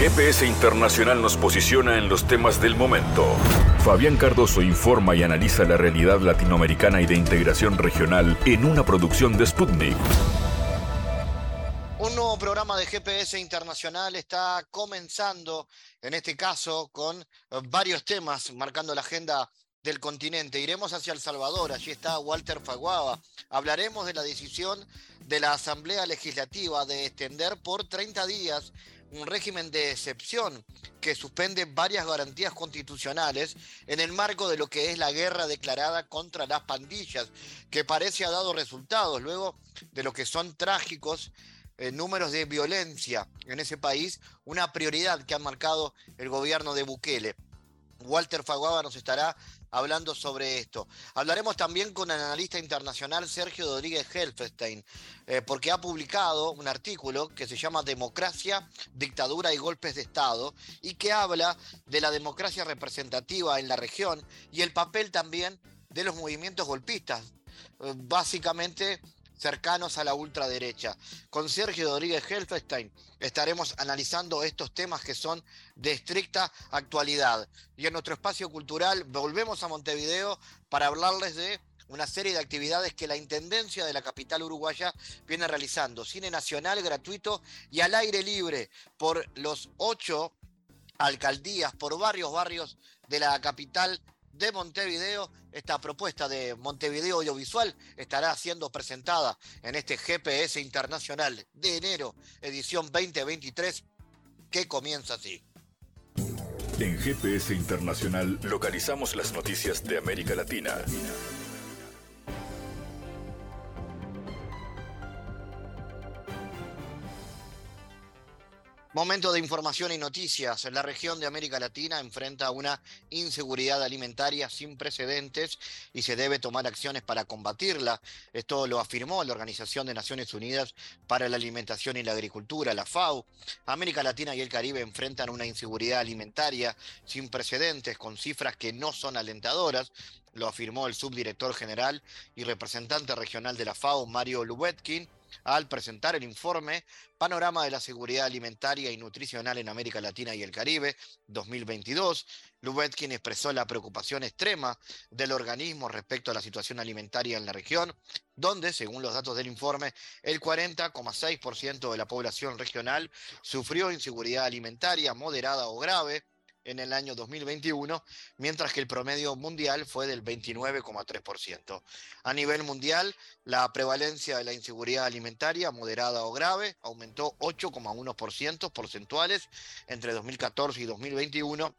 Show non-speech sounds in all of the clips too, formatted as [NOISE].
GPS Internacional nos posiciona en los temas del momento. Fabián Cardoso informa y analiza la realidad latinoamericana y de integración regional en una producción de Sputnik. Un nuevo programa de GPS Internacional está comenzando, en este caso, con varios temas marcando la agenda del continente. Iremos hacia El Salvador, allí está Walter Faguaba. Hablaremos de la decisión de la Asamblea Legislativa de extender por 30 días un régimen de excepción que suspende varias garantías constitucionales en el marco de lo que es la guerra declarada contra las pandillas, que parece ha dado resultados luego de lo que son trágicos eh, números de violencia en ese país, una prioridad que ha marcado el gobierno de Bukele. Walter Faguaba nos estará hablando sobre esto. Hablaremos también con el analista internacional Sergio Rodríguez Helfestein, eh, porque ha publicado un artículo que se llama Democracia, Dictadura y Golpes de Estado, y que habla de la democracia representativa en la región y el papel también de los movimientos golpistas. Eh, básicamente cercanos a la ultraderecha. Con Sergio Rodríguez Helfestein estaremos analizando estos temas que son de estricta actualidad. Y en nuestro espacio cultural volvemos a Montevideo para hablarles de una serie de actividades que la Intendencia de la capital uruguaya viene realizando. Cine nacional gratuito y al aire libre por los ocho alcaldías, por varios barrios de la capital de Montevideo. Esta propuesta de Montevideo Audiovisual estará siendo presentada en este GPS Internacional de enero, edición 2023, que comienza así. En GPS Internacional localizamos las noticias de América Latina. Momento de información y noticias. La región de América Latina enfrenta una inseguridad alimentaria sin precedentes y se debe tomar acciones para combatirla. Esto lo afirmó la Organización de Naciones Unidas para la Alimentación y la Agricultura, la FAO. América Latina y el Caribe enfrentan una inseguridad alimentaria sin precedentes con cifras que no son alentadoras lo afirmó el subdirector general y representante regional de la FAO, Mario Lubetkin al presentar el informe Panorama de la Seguridad Alimentaria y Nutricional en América Latina y el Caribe 2022. Lubetkin expresó la preocupación extrema del organismo respecto a la situación alimentaria en la región, donde, según los datos del informe, el 40,6% de la población regional sufrió inseguridad alimentaria moderada o grave, en el año 2021, mientras que el promedio mundial fue del 29,3%. A nivel mundial, la prevalencia de la inseguridad alimentaria moderada o grave aumentó 8,1% porcentuales entre 2014 y 2021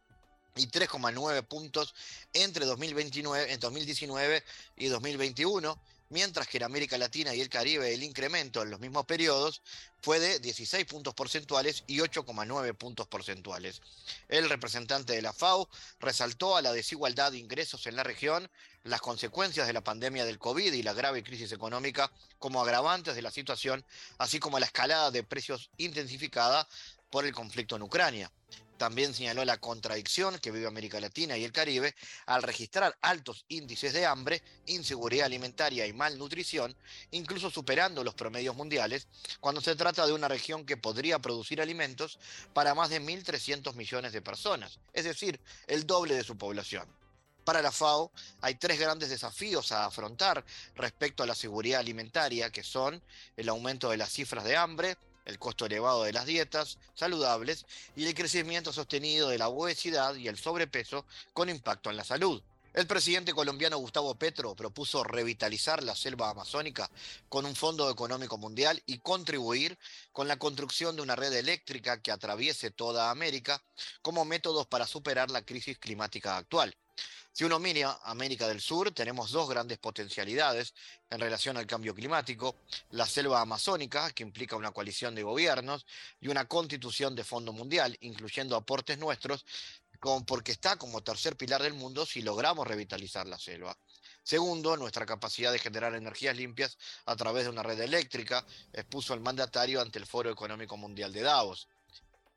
y 3,9 puntos entre 2029, en 2019 y 2021 mientras que en América Latina y el Caribe el incremento en los mismos periodos fue de 16 puntos porcentuales y 8,9 puntos porcentuales. El representante de la FAO resaltó a la desigualdad de ingresos en la región, las consecuencias de la pandemia del COVID y la grave crisis económica como agravantes de la situación, así como la escalada de precios intensificada por el conflicto en Ucrania. También señaló la contradicción que vive América Latina y el Caribe al registrar altos índices de hambre, inseguridad alimentaria y malnutrición, incluso superando los promedios mundiales, cuando se trata de una región que podría producir alimentos para más de 1.300 millones de personas, es decir, el doble de su población. Para la FAO hay tres grandes desafíos a afrontar respecto a la seguridad alimentaria, que son el aumento de las cifras de hambre, el costo elevado de las dietas saludables y el crecimiento sostenido de la obesidad y el sobrepeso con impacto en la salud. El presidente colombiano Gustavo Petro propuso revitalizar la selva amazónica con un fondo económico mundial y contribuir con la construcción de una red eléctrica que atraviese toda América como métodos para superar la crisis climática actual. Si uno mira América del Sur, tenemos dos grandes potencialidades en relación al cambio climático, la selva amazónica, que implica una coalición de gobiernos, y una constitución de Fondo Mundial, incluyendo aportes nuestros, porque está como tercer pilar del mundo si logramos revitalizar la selva. Segundo, nuestra capacidad de generar energías limpias a través de una red eléctrica, expuso el mandatario ante el Foro Económico Mundial de Davos.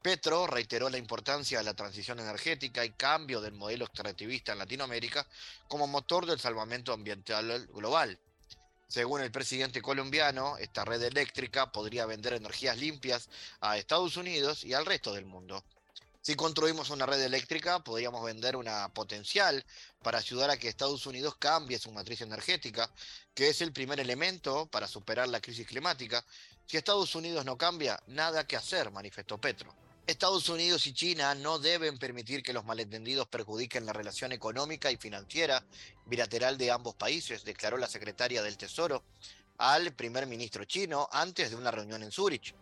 Petro reiteró la importancia de la transición energética y cambio del modelo extractivista en Latinoamérica como motor del salvamento ambiental global. Según el presidente colombiano, esta red eléctrica podría vender energías limpias a Estados Unidos y al resto del mundo. Si construimos una red eléctrica, podríamos vender una potencial para ayudar a que Estados Unidos cambie su matriz energética, que es el primer elemento para superar la crisis climática. Si Estados Unidos no cambia, nada que hacer, manifestó Petro. Estados Unidos y China no deben permitir que los malentendidos perjudiquen la relación económica y financiera bilateral de ambos países, declaró la secretaria del Tesoro al primer ministro chino antes de una reunión en Zúrich.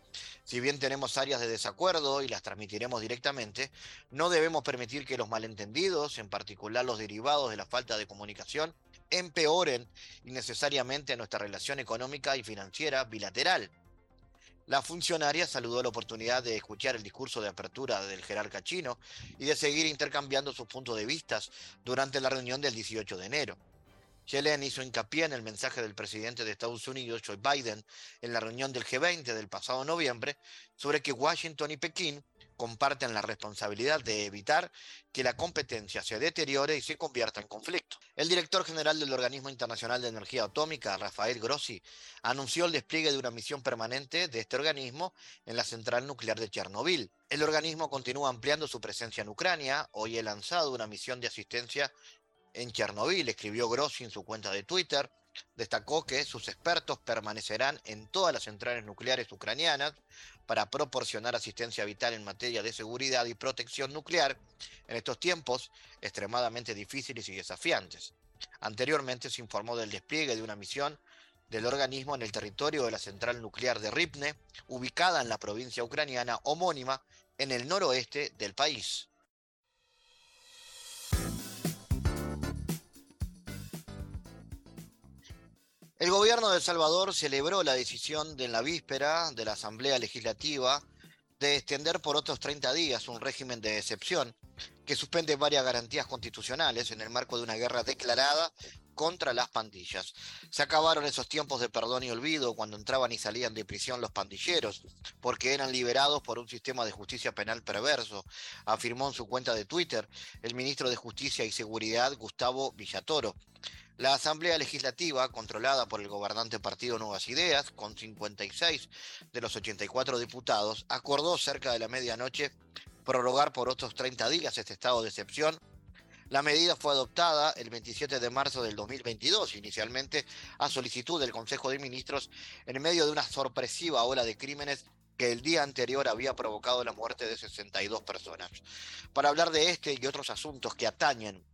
Si bien tenemos áreas de desacuerdo y las transmitiremos directamente, no debemos permitir que los malentendidos, en particular los derivados de la falta de comunicación, empeoren innecesariamente nuestra relación económica y financiera bilateral. La funcionaria saludó la oportunidad de escuchar el discurso de apertura del jerarca chino y de seguir intercambiando sus puntos de vista durante la reunión del 18 de enero. Yellen hizo hincapié en el mensaje del presidente de Estados Unidos, Joe Biden, en la reunión del G20 del pasado noviembre, sobre que Washington y Pekín comparten la responsabilidad de evitar que la competencia se deteriore y se convierta en conflicto. El director general del Organismo Internacional de Energía Atómica, Rafael Grossi, anunció el despliegue de una misión permanente de este organismo en la central nuclear de Chernobyl. El organismo continúa ampliando su presencia en Ucrania. Hoy ha lanzado una misión de asistencia en Chernobyl, escribió Grossi en su cuenta de Twitter. Destacó que sus expertos permanecerán en todas las centrales nucleares ucranianas para proporcionar asistencia vital en materia de seguridad y protección nuclear en estos tiempos extremadamente difíciles y desafiantes. Anteriormente se informó del despliegue de una misión del organismo en el territorio de la central nuclear de Ripne, ubicada en la provincia ucraniana homónima en el noroeste del país. El gobierno de El Salvador celebró la decisión de la víspera de la Asamblea Legislativa de extender por otros 30 días un régimen de excepción que suspende varias garantías constitucionales en el marco de una guerra declarada contra las pandillas. Se acabaron esos tiempos de perdón y olvido cuando entraban y salían de prisión los pandilleros, porque eran liberados por un sistema de justicia penal perverso, afirmó en su cuenta de Twitter el ministro de Justicia y Seguridad Gustavo Villatoro. La Asamblea Legislativa, controlada por el gobernante Partido Nuevas Ideas, con 56 de los 84 diputados, acordó cerca de la medianoche prorrogar por otros 30 días este estado de excepción. La medida fue adoptada el 27 de marzo del 2022, inicialmente a solicitud del Consejo de Ministros, en medio de una sorpresiva ola de crímenes que el día anterior había provocado la muerte de 62 personas. Para hablar de este y otros asuntos que atañen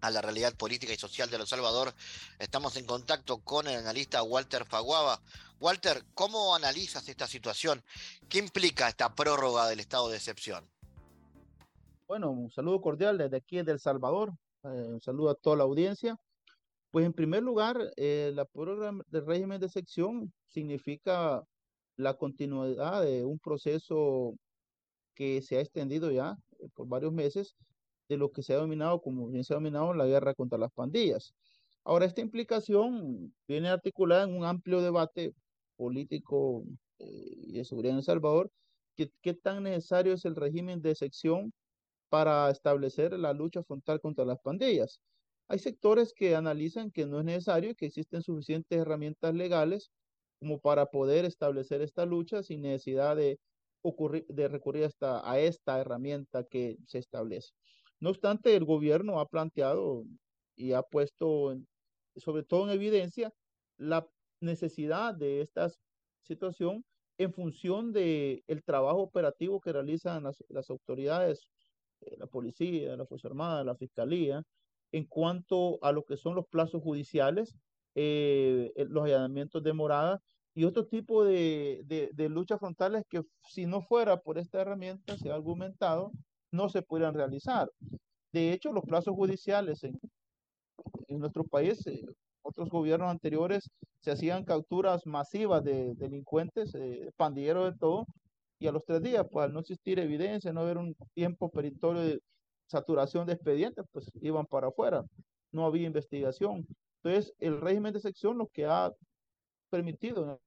a la realidad política y social de El Salvador. Estamos en contacto con el analista Walter Faguaba. Walter, ¿cómo analizas esta situación? ¿Qué implica esta prórroga del estado de excepción? Bueno, un saludo cordial desde aquí, de El Salvador. Eh, un saludo a toda la audiencia. Pues en primer lugar, eh, la prórroga del régimen de excepción significa la continuidad de un proceso que se ha extendido ya eh, por varios meses de lo que se ha denominado, como bien se ha denominado, la guerra contra las pandillas. Ahora, esta implicación viene articulada en un amplio debate político eh, y de seguridad en El Salvador. ¿Qué, ¿Qué tan necesario es el régimen de excepción para establecer la lucha frontal contra las pandillas? Hay sectores que analizan que no es necesario y que existen suficientes herramientas legales como para poder establecer esta lucha sin necesidad de, de recurrir hasta, a esta herramienta que se establece. No obstante, el gobierno ha planteado y ha puesto, sobre todo en evidencia, la necesidad de esta situación en función del el trabajo operativo que realizan las, autoridades, eh, la policía, la Fuerza Armada, la Fiscalía, en cuanto a lo que son los plazos judiciales, eh, los allanamientos de morada y otro tipo de, de, de luchas frontales que si no fuera por esta herramienta, se ha argumentado, no se pudieran realizar. De hecho, los plazos judiciales en, en nuestro país, eh, otros gobiernos anteriores, se hacían capturas masivas de delincuentes, eh, pandilleros de todo, y a los tres días, pues al no existir evidencia, no haber un tiempo peritorio de saturación de expedientes, pues iban para afuera, no había investigación. Entonces, el régimen de sección lo que ha permitido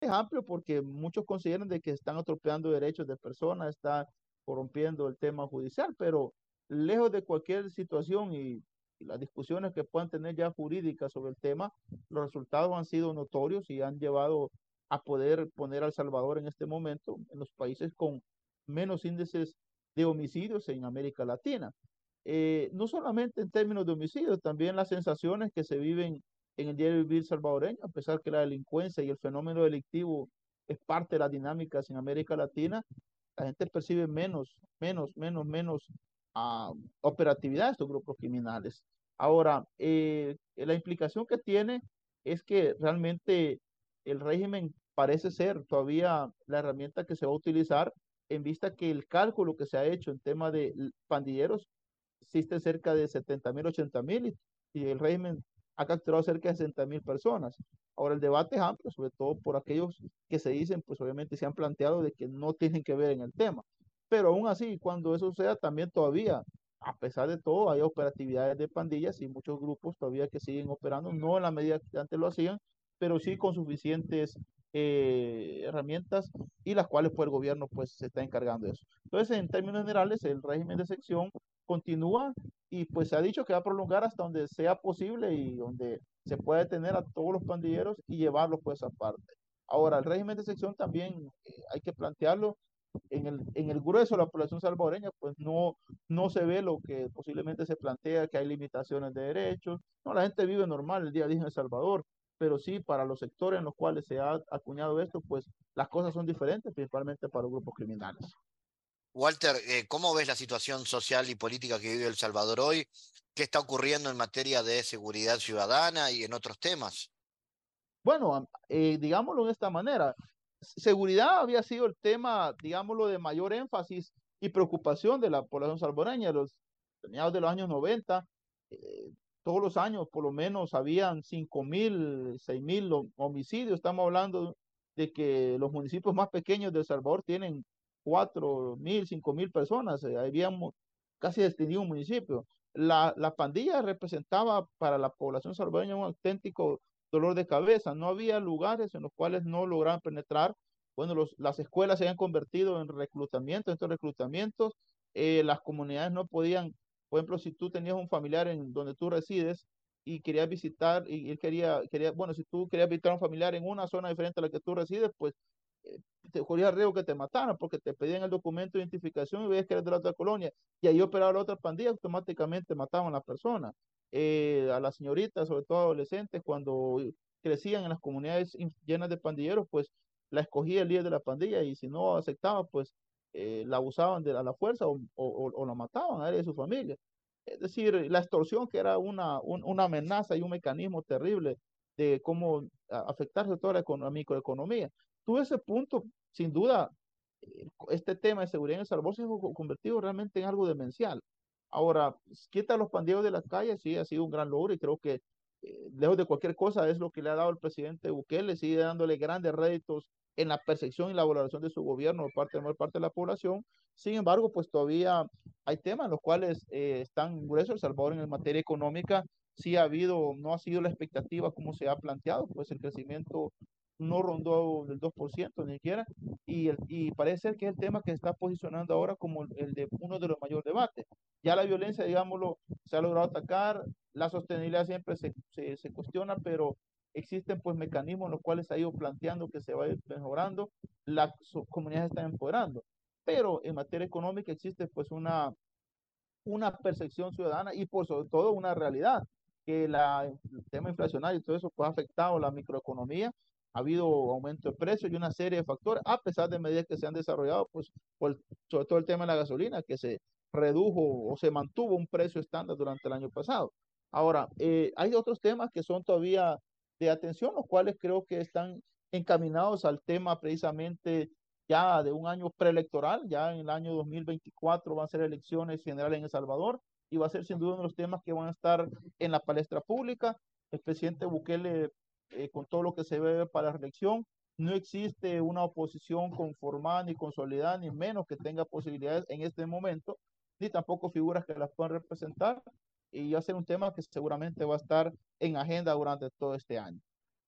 es amplio porque muchos consideran de que están atropellando derechos de personas, está corrompiendo el tema judicial, pero lejos de cualquier situación y las discusiones que puedan tener ya jurídicas sobre el tema, los resultados han sido notorios y han llevado a poder poner a El Salvador en este momento en los países con menos índices de homicidios en América Latina. Eh, no solamente en términos de homicidios, también las sensaciones que se viven en el de vivir salvadoreño, a pesar que la delincuencia y el fenómeno delictivo es parte de las dinámicas en América Latina, la gente percibe menos, menos, menos, menos uh, operatividad de estos grupos criminales. Ahora, eh, la implicación que tiene es que realmente el régimen parece ser todavía la herramienta que se va a utilizar en vista que el cálculo que se ha hecho en tema de pandilleros existe cerca de 70 mil, 80 mil y, el régimen ha capturado cerca de 60 mil personas. Ahora el debate es amplio, sobre todo por aquellos que se dicen, pues obviamente se han planteado de que no tienen que ver en el tema. Pero aún así, cuando eso sea, también todavía, a pesar de todo, hay operatividades de pandillas y muchos grupos todavía que siguen operando, no en la medida que antes lo hacían, pero sí con suficientes eh, herramientas y las cuales pues el gobierno pues se está encargando de eso. Entonces, en términos generales, el régimen de sección continúa y pues se ha dicho que va a prolongar hasta donde sea posible y donde se pueda detener a todos los pandilleros y llevarlos pues aparte. Ahora, el régimen de sección también eh, hay que plantearlo en el, en el grueso de la población salvadoreña, pues no, no se ve lo que posiblemente se plantea, que hay limitaciones de derechos. No, la gente vive normal el día a día en El Salvador, pero sí para los sectores en los cuales se ha acuñado esto, pues las cosas son diferentes, principalmente para los grupos criminales. Walter, eh, ¿cómo ves la situación social y política que vive El Salvador hoy? ¿Qué está ocurriendo en materia de seguridad ciudadana y en otros temas? Bueno, eh, digámoslo de esta manera, seguridad había sido el tema, digámoslo, de mayor énfasis y preocupación de la población salvadoreña. Los mediados de los años 90, eh, todos los años por lo menos habían 5 mil, 6 mil homicidios. Estamos hablando de que los municipios más pequeños de El Salvador tienen 4 mil, 5 mil personas. Eh, habíamos casi destinido un municipio. La, la pandilla representaba para la población salvadoreña un auténtico dolor de cabeza. No había lugares en los cuales no lograban penetrar. Bueno, los, las escuelas se habían convertido en reclutamiento, en estos reclutamientos, eh, las comunidades no podían, por ejemplo, si tú tenías un familiar en donde tú resides y querías visitar, y él quería, quería, bueno, si tú querías visitar a un familiar en una zona diferente a la que tú resides, pues te corría riesgo que te mataran porque te pedían el documento de identificación y veías que eres de la otra colonia y ahí operaba la otra pandilla, automáticamente mataban a la persona. Eh, a las señoritas, sobre todo adolescentes, cuando crecían en las comunidades llenas de pandilleros, pues la escogía el líder de la pandilla y si no aceptaba, pues eh, la abusaban de la, fuerza o, o, la mataban a él y a su familia. Es decir, la extorsión que era una, una amenaza y un mecanismo terrible de cómo afectarse toda la, la microeconomía. Tuve ese punto, sin duda, eh, este tema de seguridad en El Salvador se ha convertido realmente en algo demencial. Ahora, quita los pandilleros de las calles, sí, ha sido un gran logro y creo que eh, lejos de cualquier cosa es lo que le ha dado el presidente Bukele, sigue dándole grandes réditos en la percepción y la valoración de su gobierno por parte mayor parte de la población. Sin embargo, pues todavía hay temas en los cuales eh, están gruesos El Salvador en materia económica. Sí ha habido, no ha sido la expectativa como se ha planteado, pues el crecimiento no rondó del 2% ni siquiera, y, y parece ser que es el tema que se está posicionando ahora como el de uno de los mayores debates. Ya la violencia, digámoslo, se ha logrado atacar, la sostenibilidad siempre se, se, cuestiona, pero existen pues mecanismos en los cuales se ha ido planteando que se va a ir mejorando, las comunidades están empoderando, pero en materia económica existe pues una, una percepción ciudadana y por sobre todo una realidad, que la, el tema inflacionario y todo eso pues ha afectado la microeconomía ha habido aumento de precios y una serie de factores, a pesar de medidas que se han desarrollado, pues por, sobre todo el tema de la gasolina, que se redujo o se mantuvo un precio estándar durante el año pasado. Ahora, eh, hay otros temas que son todavía de atención, los cuales creo que están encaminados al tema precisamente ya de un año preelectoral, ya en el año 2024 van a ser elecciones generales en El Salvador y va a ser sin duda uno de los temas que van a estar en la palestra pública. El presidente Bukele eh, con todo lo que se ve para la reelección. No existe una oposición conformada ni consolidada, ni menos que tenga posibilidades en este momento, ni tampoco figuras que las puedan representar. Y va a ser un tema que seguramente va a estar en agenda durante todo este año.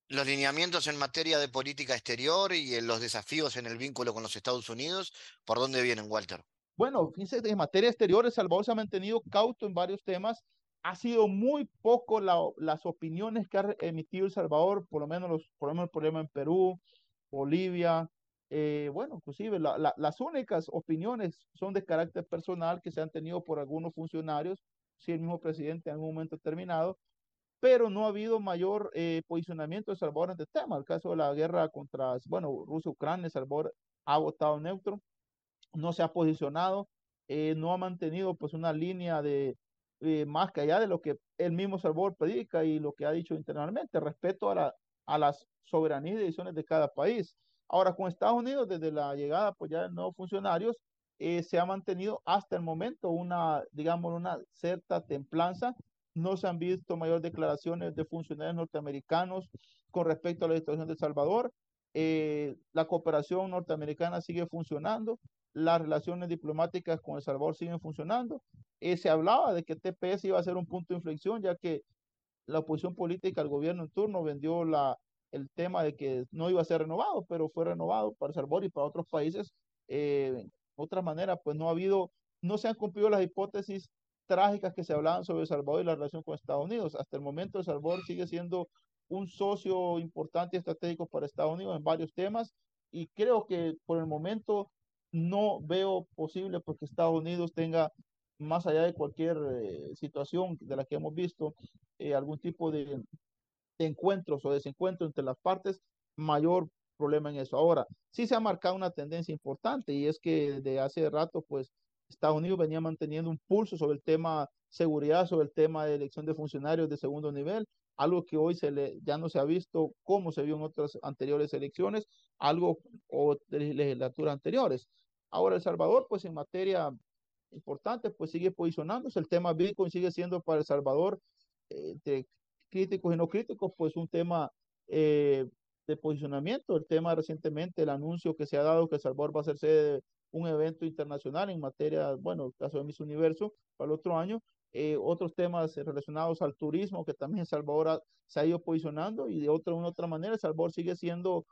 Los lineamientos en materia de política exterior y en los desafíos en el vínculo con los Estados Unidos, ¿por dónde vienen, Walter? Bueno, fíjense, en materia exterior, El Salvador se ha mantenido cauto en varios temas ha sido muy poco las opiniones que ha emitido El Salvador, por lo menos, los, por lo menos el problema en Perú, Bolivia, eh, bueno, inclusive las únicas opiniones son de carácter personal que se han tenido por algunos funcionarios, si el mismo presidente en algún momento determinado, pero no ha habido mayor eh, posicionamiento de Salvador en este tema. El caso de la guerra contra, bueno, Rusia-Ucrania, El Salvador ha votado neutro, no se ha posicionado, eh, no ha mantenido pues una línea de eh, más que allá de lo que el mismo Salvador predica y lo que ha dicho internamente, respeto a, la, a las soberanías y decisiones de cada país. Ahora, con Estados Unidos, desde la llegada pues ya de nuevos funcionarios, eh, se ha mantenido hasta el momento una, digamos, una cierta templanza. No se han visto mayores declaraciones de funcionarios norteamericanos con respecto a la situación de El Salvador. Eh, la cooperación norteamericana sigue funcionando, las relaciones diplomáticas con El Salvador siguen funcionando. Eh, se hablaba de que TPS iba a ser un punto de inflexión, ya que la oposición política al gobierno en turno vendió la, el tema de que no iba a ser renovado, pero fue renovado para El Salvador y para otros países. Eh, de otra manera, pues no ha habido, no se han cumplido las hipótesis trágicas que se hablaban sobre El Salvador y la relación con Estados Unidos. Hasta el momento El Salvador sigue siendo un socio importante y estratégico para Estados Unidos en varios temas y creo que por el momento no veo posible porque Estados Unidos tenga, más allá de cualquier eh, situación de la que hemos visto, eh, algún tipo de, de, encuentros o desencuentros entre las partes, mayor problema en eso. Ahora, sí se ha marcado una tendencia importante y es que de hace rato, pues, Estados Unidos venía manteniendo un pulso sobre el tema seguridad, sobre el tema de elección de funcionarios de segundo nivel, algo que hoy se le, ya no se ha visto como se vio en otras anteriores elecciones, algo o legislaturas anteriores. Ahora El Salvador, pues en materia importante, pues sigue posicionándose. El tema Bitcoin sigue siendo para El Salvador, eh, de críticos y no críticos, pues un tema eh, de posicionamiento. El tema recientemente, el anuncio que se ha dado que El Salvador va a hacerse de un evento internacional en materia, bueno, el caso de Miss Universo para el otro año, eh, otros temas relacionados al turismo que también Salvador se ha ido posicionando y de otra, una otra manera Salvador sigue siendo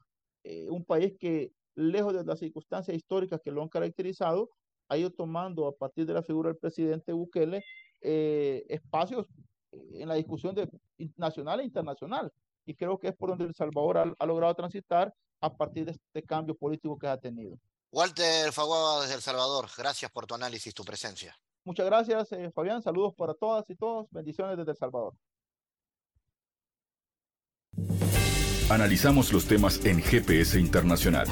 eh, un país que lejos de las circunstancias históricas que lo han caracterizado, ha ido tomando a partir de la figura del presidente Bukele eh, espacios en la discusión de, nacional e internacional. Y creo que es por donde El Salvador ha, ha logrado transitar a partir de este cambio político que ha tenido. Walter Faguaba desde El Salvador, gracias por tu análisis, tu presencia. Muchas gracias, eh, Fabián. Saludos para todas y todos. Bendiciones desde El Salvador. Analizamos los temas en GPS Internacional.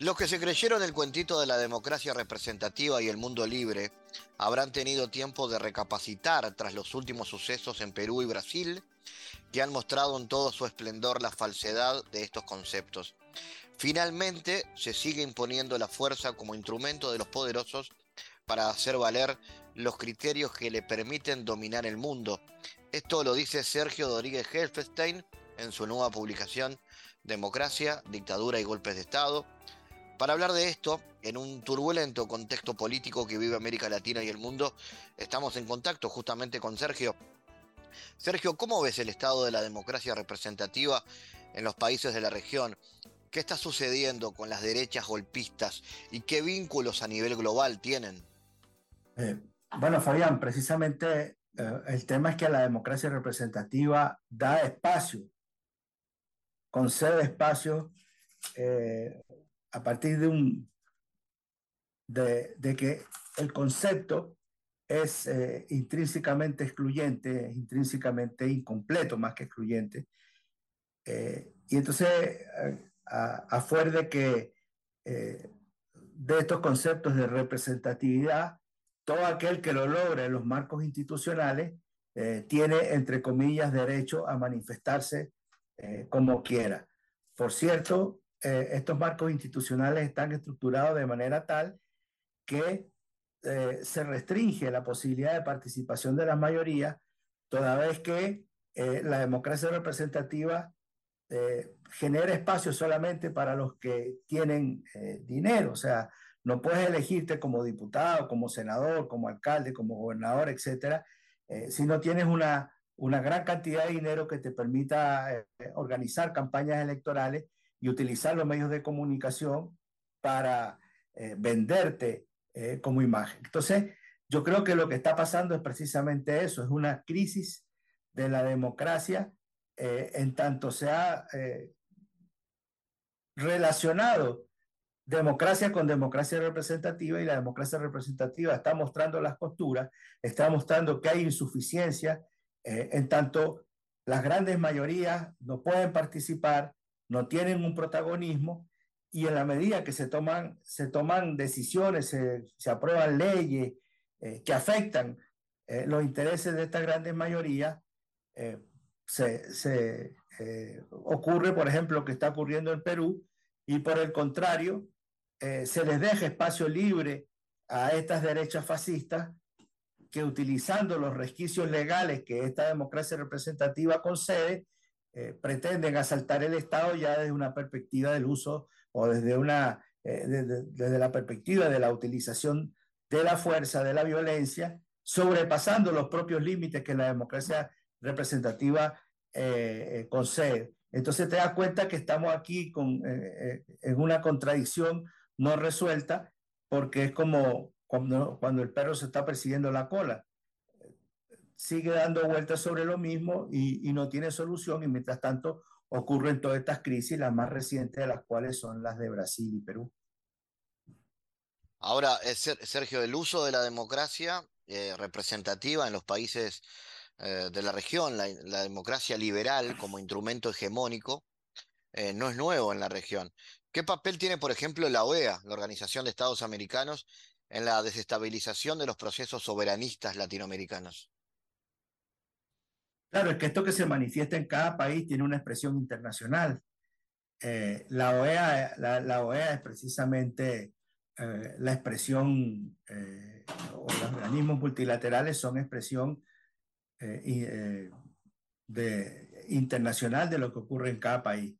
Los que se creyeron el cuentito de la democracia representativa y el mundo libre habrán tenido tiempo de recapacitar tras los últimos sucesos en Perú y Brasil que han mostrado en todo su esplendor la falsedad de estos conceptos. Finalmente, se sigue imponiendo la fuerza como instrumento de los poderosos para hacer valer los criterios que le permiten dominar el mundo. Esto lo dice Sergio Rodríguez Helfestein en su nueva publicación Democracia, Dictadura y Golpes de Estado. Para hablar de esto, en un turbulento contexto político que vive América Latina y el mundo, estamos en contacto justamente con Sergio Sergio, ¿cómo ves el estado de la democracia representativa en los países de la región? ¿Qué está sucediendo con las derechas golpistas y qué vínculos a nivel global tienen? Eh, bueno, Fabián, precisamente eh, el tema es que la democracia representativa da espacio, concede espacio eh, a partir de un de, que el concepto es eh, intrínsecamente excluyente, intrínsecamente incompleto más que excluyente. Eh, y entonces, eh, a, a, fuera de que de estos conceptos de representatividad, todo aquel que lo logra en los marcos institucionales tiene, entre comillas, derecho a manifestarse como quiera. Por cierto, estos marcos institucionales están estructurados de manera tal que eh, se restringe la posibilidad de participación de la mayoría, toda vez que eh, la democracia representativa eh, genera espacio solamente para los que tienen dinero, o sea, no puedes elegirte como diputado, como senador, como alcalde, como gobernador, etcétera, si no tienes una, una gran cantidad de dinero que te permita organizar campañas electorales y utilizar los medios de comunicación para venderte eh, como imagen. Entonces, yo creo que lo que está pasando es precisamente eso, es una crisis de la democracia eh, en tanto se ha relacionado democracia con democracia representativa y la democracia representativa está mostrando las costuras, está mostrando que hay insuficiencia, en tanto las grandes mayorías no pueden participar, no tienen un protagonismo y en la medida que se toman, se toman decisiones, se, aprueban leyes eh, que afectan eh, los intereses de estas grandes mayorías, eh, se, ocurre, por ejemplo, lo que está ocurriendo en Perú, y por el contrario, se les deja espacio libre a estas derechas fascistas que utilizando los resquicios legales que esta democracia representativa concede, eh, pretenden asaltar el Estado ya desde una perspectiva del uso o desde, una, eh, desde, la perspectiva de la utilización de la fuerza, de la violencia, sobrepasando los propios límites que la democracia representativa eh, concede. Entonces te das cuenta que estamos aquí con, en una contradicción no resuelta, porque es como cuando, cuando el perro se está persiguiendo la cola sigue dando vueltas sobre lo mismo y, no tiene solución y mientras tanto ocurren todas estas crisis, las más recientes de las cuales son las de Brasil y Perú. Ahora, Sergio, el uso de la democracia eh, representativa en los países eh, de la región, la, democracia liberal como instrumento hegemónico, eh, no es nuevo en la región. ¿Qué papel tiene, por ejemplo, la OEA, la Organización de Estados Americanos, en la desestabilización de los procesos soberanistas latinoamericanos? Claro, es que esto que se manifiesta en cada país tiene una expresión internacional. Eh, la, OEA, la, OEA es precisamente eh, la expresión, eh, o los organismos multilaterales son expresión de, internacional de lo que ocurre en cada país.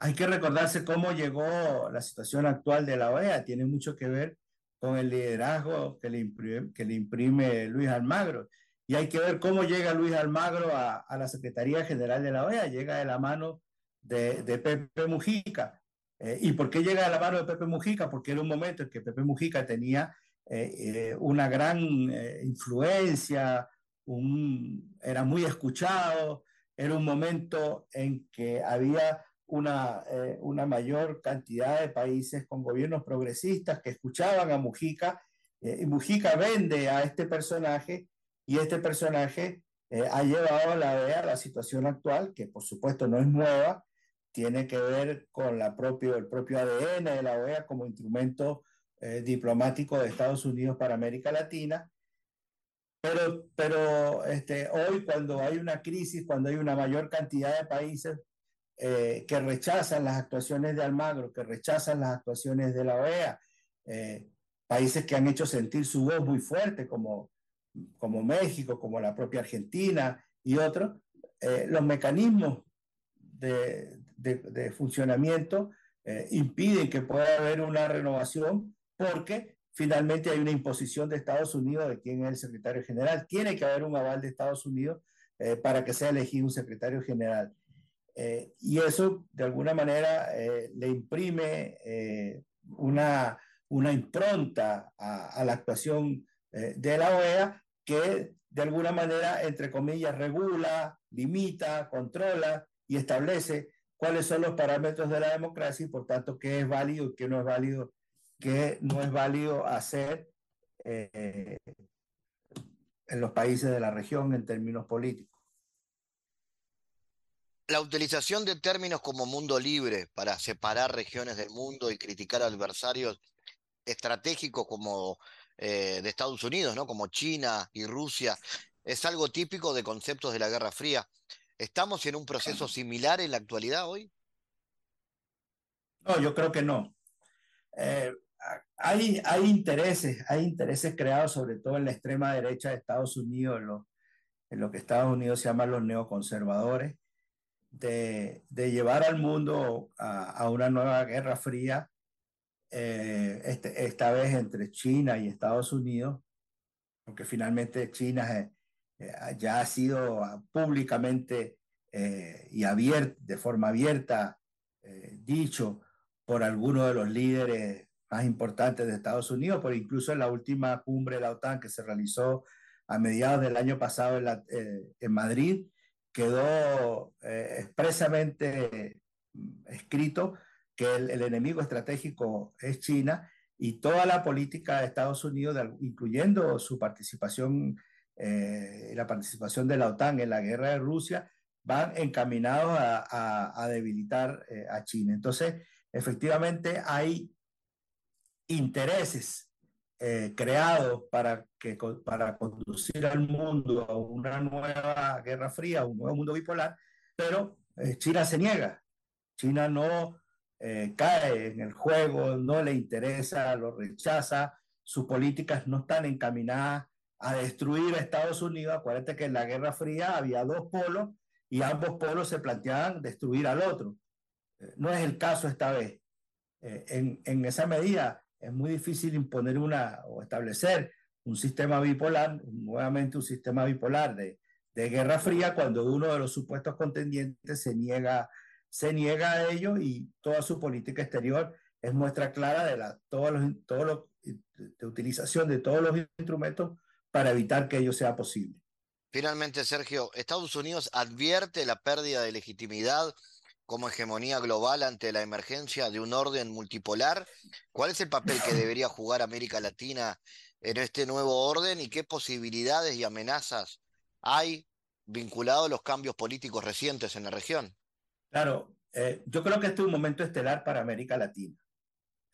Hay que recordarse cómo llegó la situación actual de la OEA, tiene mucho que ver con el liderazgo que le que le imprime Luis Almagro y hay que ver cómo llega Luis Almagro a, la Secretaría General de la OEA. Llega de la mano de, Pepe Mujica. Eh, ¿Y por qué llega de la mano de Pepe Mujica? Porque era un momento en que Pepe Mujica tenía eh, eh, una gran influencia, era muy escuchado, era un momento en que había una, una mayor cantidad de países con gobiernos progresistas que escuchaban a Mujica y Mujica vende a este personaje y este personaje eh, ha llevado a la OEA a la situación actual, que por supuesto no es nueva, tiene que ver con la propio, el propio ADN de la OEA como instrumento eh, diplomático de Estados Unidos para América Latina. Pero, pero este, hoy cuando hay una crisis, cuando hay una mayor cantidad de países eh, que rechazan las actuaciones de Almagro, que rechazan las actuaciones de la OEA, países que han hecho sentir su voz muy fuerte, como como México, como la propia Argentina y otros, eh, los mecanismos de, de, funcionamiento eh, impiden que pueda haber una renovación porque finalmente hay una imposición de Estados Unidos de quién es el secretario general. Tiene que haber un aval de Estados Unidos eh, para que sea elegido un secretario general. y eso, de alguna manera, le imprime una, una impronta a, a la actuación eh, de la OEA que de alguna manera, entre comillas, regula, limita, controla y establece cuáles son los parámetros de la democracia y por tanto qué es válido y qué no es válido, qué no es válido hacer eh, en los países de la región en términos políticos. La utilización de términos como mundo libre para separar regiones del mundo y criticar adversarios estratégicos como eh, de Estados Unidos, ¿no? como China y Rusia, es algo típico de conceptos de la Guerra Fría. ¿Estamos en un proceso similar en la actualidad hoy? No, yo creo que no. Eh, hay, intereses, hay intereses creados sobre todo en la extrema derecha de Estados Unidos, en lo, que Estados Unidos se llama los neoconservadores, de, llevar al mundo a, una nueva guerra fría eh, este, esta vez entre China y Estados Unidos, porque finalmente China eh, eh, ya ha sido públicamente y abierta, de forma abierta eh, dicho por algunos de los líderes más importantes de Estados Unidos, pero incluso en la última cumbre de la OTAN que se realizó a mediados del año pasado en, eh, en Madrid, quedó eh, expresamente mm, escrito que el, el, enemigo estratégico es China y toda la política de Estados Unidos, incluyendo su participación, eh, la participación de la OTAN en la guerra de Rusia, van encaminados a, a, a debilitar eh, a China. Entonces, efectivamente, hay intereses eh, creados para, que, para conducir al mundo a una nueva guerra fría, un nuevo mundo bipolar, pero eh, China se niega. China no eh, cae en el juego, no le interesa, lo rechaza, sus políticas no están encaminadas a destruir a Estados Unidos. Acuérdate que en la Guerra Fría había dos polos y ambos polos se planteaban destruir al otro. no es el caso esta vez. en, en esa medida, es muy difícil imponer una o establecer un sistema bipolar, nuevamente un sistema bipolar de, de guerra fría, cuando uno de los supuestos contendientes se niega, se niega a ello y toda su política exterior es muestra clara de la, todos los, todos los, de utilización de todos los instrumentos para evitar que ello sea posible. Finalmente, Sergio, Estados Unidos advierte la pérdida de legitimidad como hegemonía global ante la emergencia de un orden multipolar. ¿Cuál es el papel que [LAUGHS] debería jugar América Latina en este nuevo orden y qué posibilidades y amenazas hay vinculados a los cambios políticos recientes en la región? Claro, eh, yo creo que este es un momento estelar para América Latina.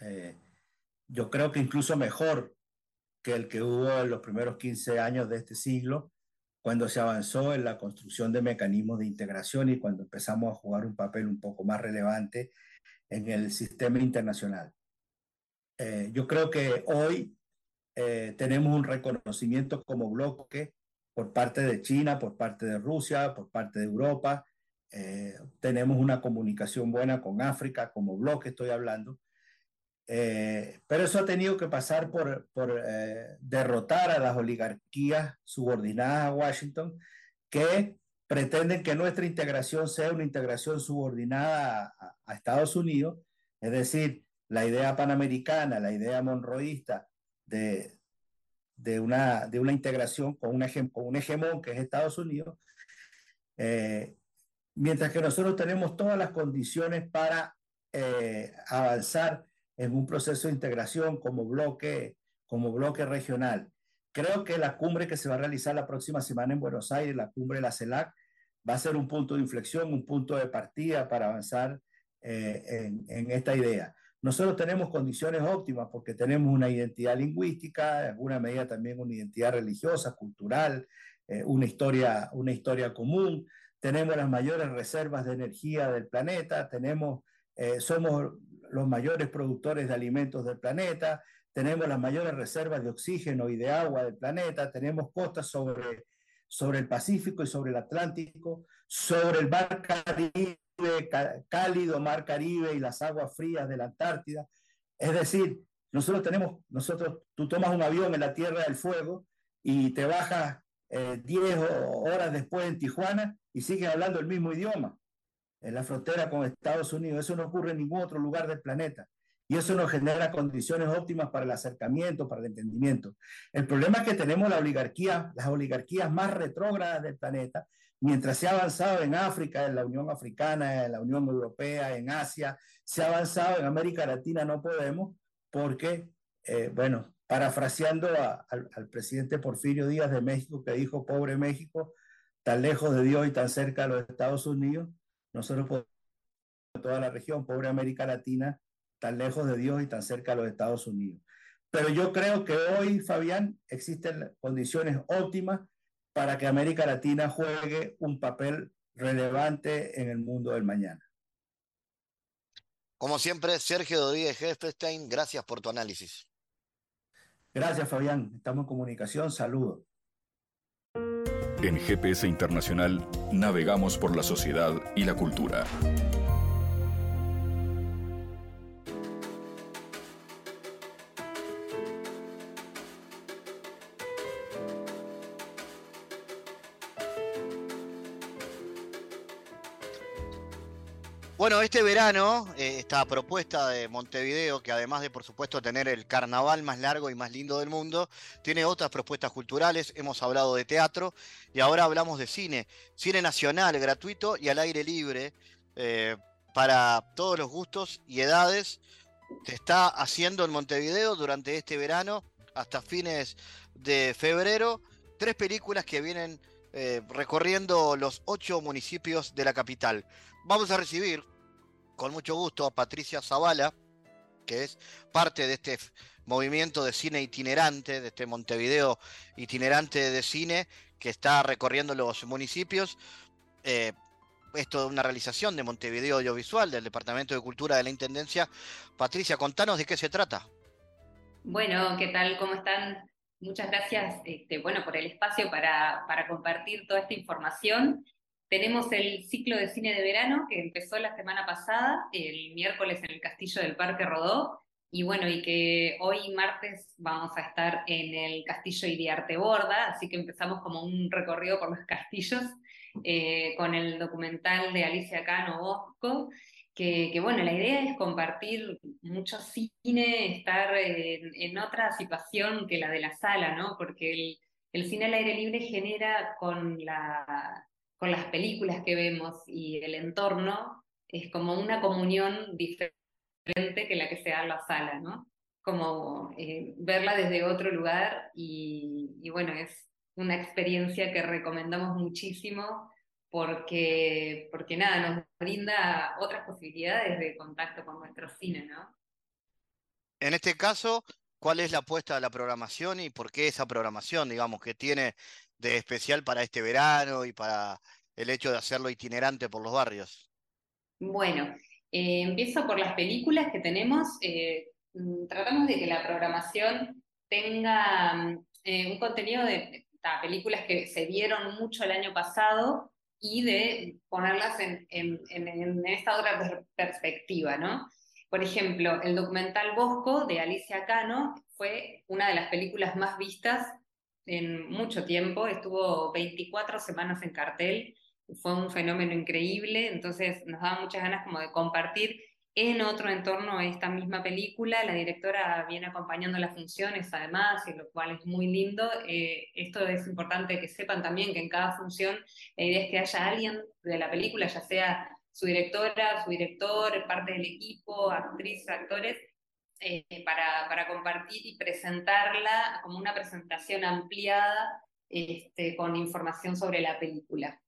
Eh, yo creo que incluso mejor que el que hubo en los primeros 15 años de este siglo, cuando se avanzó en la construcción de mecanismos de integración y cuando empezamos a jugar un papel un poco más relevante en el sistema internacional. Eh, yo creo que hoy tenemos un reconocimiento como bloque por parte de China, por parte de Rusia, por parte de Europa. Eh, tenemos una comunicación buena con África como bloque, estoy hablando. Eh, pero eso ha tenido que pasar por, por eh, derrotar a las oligarquías subordinadas a Washington que pretenden que nuestra integración sea una integración subordinada a, a, Estados Unidos, es decir, la idea panamericana, la idea monroísta de, de, una, de una integración con, una, con un hegemón que es Estados Unidos, eh, mientras que nosotros tenemos todas las condiciones para eh, avanzar en un proceso de integración como bloque, como bloque regional. Creo que la cumbre que se va a realizar la próxima semana en Buenos Aires, la cumbre de la CELAC, va a ser un punto de inflexión, un punto de partida para avanzar eh, en, en, esta idea. Nosotros tenemos condiciones óptimas porque tenemos una identidad lingüística, en alguna medida también una identidad religiosa, cultural, eh, una, historia, una historia común, tenemos las mayores reservas de energía del planeta, tenemos, eh, somos los mayores productores de alimentos del planeta, tenemos las mayores reservas de oxígeno y de agua del planeta, tenemos costas sobre, sobre el Pacífico y sobre el Atlántico, sobre el mar Caribe, cálido mar Caribe y las aguas frías de la Antártida. Es decir, nosotros tenemos, nosotros, tú tomas un avión en la Tierra del Fuego y te bajas 10 eh, horas después en Tijuana y sigues hablando el mismo idioma en la frontera con Estados Unidos. Eso no ocurre en ningún otro lugar del planeta. Y eso nos genera condiciones óptimas para el acercamiento, para el entendimiento. El problema es que tenemos la oligarquía, las oligarquías más retrógradas del planeta, mientras se ha avanzado en África, en la Unión Africana, en la Unión Europea, en Asia, se ha avanzado en América Latina, no podemos, porque, eh, bueno, parafraseando al presidente Porfirio Díaz de México, que dijo, pobre México, tan lejos de Dios y tan cerca de los Estados Unidos, nosotros podemos toda la región, pobre América Latina, tan lejos de Dios y tan cerca de los Estados Unidos. Pero yo creo que hoy, Fabián, existen condiciones óptimas para que América Latina juegue un papel relevante en el mundo del mañana. Como siempre, Sergio Rodríguez Hefestein, gracias por tu análisis. Gracias, Fabián. Estamos en comunicación. Saludos. En GPS Internacional navegamos por la sociedad y la cultura. Bueno, este verano, eh, esta propuesta de Montevideo, que además de por supuesto tener el carnaval más largo y más lindo del mundo, tiene otras propuestas culturales. Hemos hablado de teatro y ahora hablamos de cine. Cine nacional, gratuito y al aire libre, eh, para todos los gustos y edades. Se está haciendo en Montevideo durante este verano hasta fines de febrero. Tres películas que vienen eh, recorriendo los ocho municipios de la capital. Vamos a recibir con mucho gusto a Patricia Zavala, que es parte de este movimiento de cine itinerante, de este Montevideo itinerante de cine que está recorriendo los municipios. Eh, esto es una realización de Montevideo Audiovisual, del Departamento de Cultura de la Intendencia. Patricia, contanos de qué se trata. Bueno, ¿qué tal? ¿Cómo están? Muchas gracias este, bueno, por el espacio para, para compartir toda esta información. Tenemos el ciclo de cine de verano que empezó la semana pasada, el miércoles en el Castillo del Parque Rodó, y bueno, y que hoy martes vamos a estar en el Castillo Iriarte Borda, así que empezamos como un recorrido por los castillos eh, con el documental de Alicia Cano Bosco, que, bueno, la idea es compartir mucho cine, estar en, otra situación que la de la sala, ¿no? Porque el cine al aire libre genera con la con las películas que vemos y el entorno, es como una comunión diferente que la que se da en la sala, ¿no? Como eh, verla desde otro lugar y, bueno, es una experiencia que recomendamos muchísimo porque, porque nada, nos brinda otras posibilidades de contacto con nuestro cine, ¿no? En este caso, ¿cuál es la apuesta de la programación y por qué esa programación, digamos, que tiene de especial para este verano y para el hecho de hacerlo itinerante por los barrios? Bueno, eh, empiezo por las películas que tenemos. Eh, mm, tratamos de que la programación tenga mm, eh, un contenido de películas que se vieron mucho el año pasado y de ponerlas en esta otra perspectiva, ¿no? Por ejemplo, el documental Bosco de Alicia Cano fue una de las películas más vistas en mucho tiempo, estuvo 24 semanas en cartel, fue un fenómeno increíble, entonces nos daba muchas ganas como de compartir en otro entorno esta misma película. La directora viene acompañando las funciones además, y lo cual es muy lindo. Eh, esto es importante que sepan también que en cada función la idea es que haya alguien de la película, ya sea su directora, su director, parte del equipo, actriz, actores, eh, para, para, compartir y presentarla como una presentación ampliada este, con información sobre la película.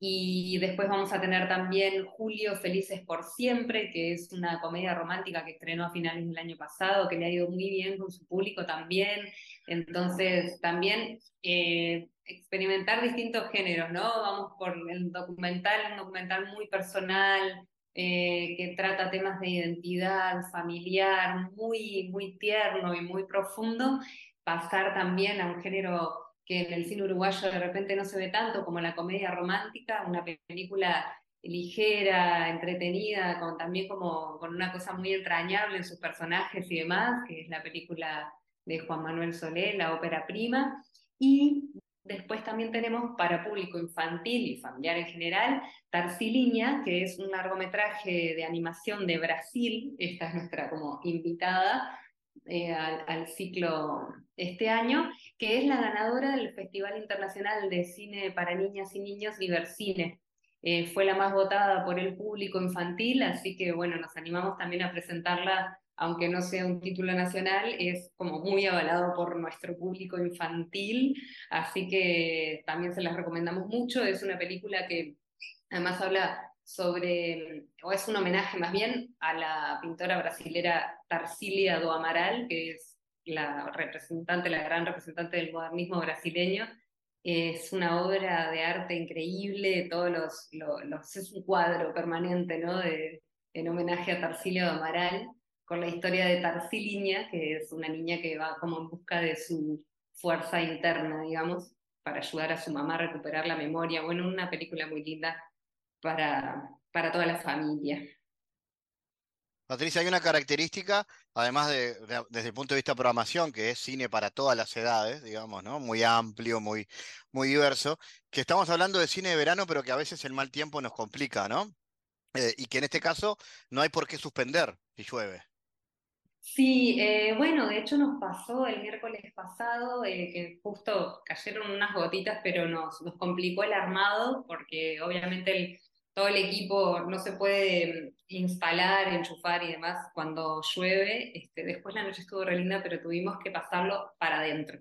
Y después vamos a tener también Julio Felices por Siempre, que es una comedia romántica que estrenó a finales del año pasado, que le ha ido muy bien con su público también. Entonces, también eh, experimentar distintos géneros, ¿no? Vamos por el documental, un documental muy personal, eh, que trata temas de identidad familiar, muy, muy tierno y muy profundo, pasar también a un género que en el cine uruguayo de repente no se ve tanto como la comedia romántica, una película ligera, entretenida, con, también como con una cosa muy entrañable en sus personajes y demás, que es la película de Juan Manuel Solé, la ópera prima, y Después también tenemos para público infantil y familiar en general, Tarsiliña, que es un largometraje de animación de Brasil, esta es nuestra como invitada eh, al, ciclo este año, que es la ganadora del Festival Internacional de Cine para Niñas y Niños Divercine. Eh, fue la más votada por el público infantil, así que bueno, nos animamos también a presentarla aunque no sea un título nacional, es como muy avalado por nuestro público infantil, así que también se las recomendamos mucho. Es una película que además habla sobre, o es un homenaje más bien a la pintora brasilera Tarsilia do Amaral, que es la representante, la gran representante del modernismo brasileño. Es una obra de arte increíble, todos los, los, es un cuadro permanente, ¿no? En homenaje a Tarsilia do Amaral con la historia de Tarsiliña, que es una niña que va como en busca de su fuerza interna, digamos, para ayudar a su mamá a recuperar la memoria. Bueno, una película muy linda para, para toda la familia. Patricia, hay una característica, además de, desde el punto de vista de programación, que es cine para todas las edades, digamos, ¿no? Muy amplio, muy, muy diverso, que estamos hablando de cine de verano, pero que a veces el mal tiempo nos complica, ¿no? eh, y que en este caso no hay por qué suspender si llueve. Sí, eh, bueno, de hecho nos pasó el miércoles pasado eh, que justo cayeron unas gotitas, pero nos, nos complicó el armado porque obviamente todo el equipo no se puede instalar, enchufar y demás cuando llueve. Este, después la noche estuvo re linda, pero tuvimos que pasarlo para adentro.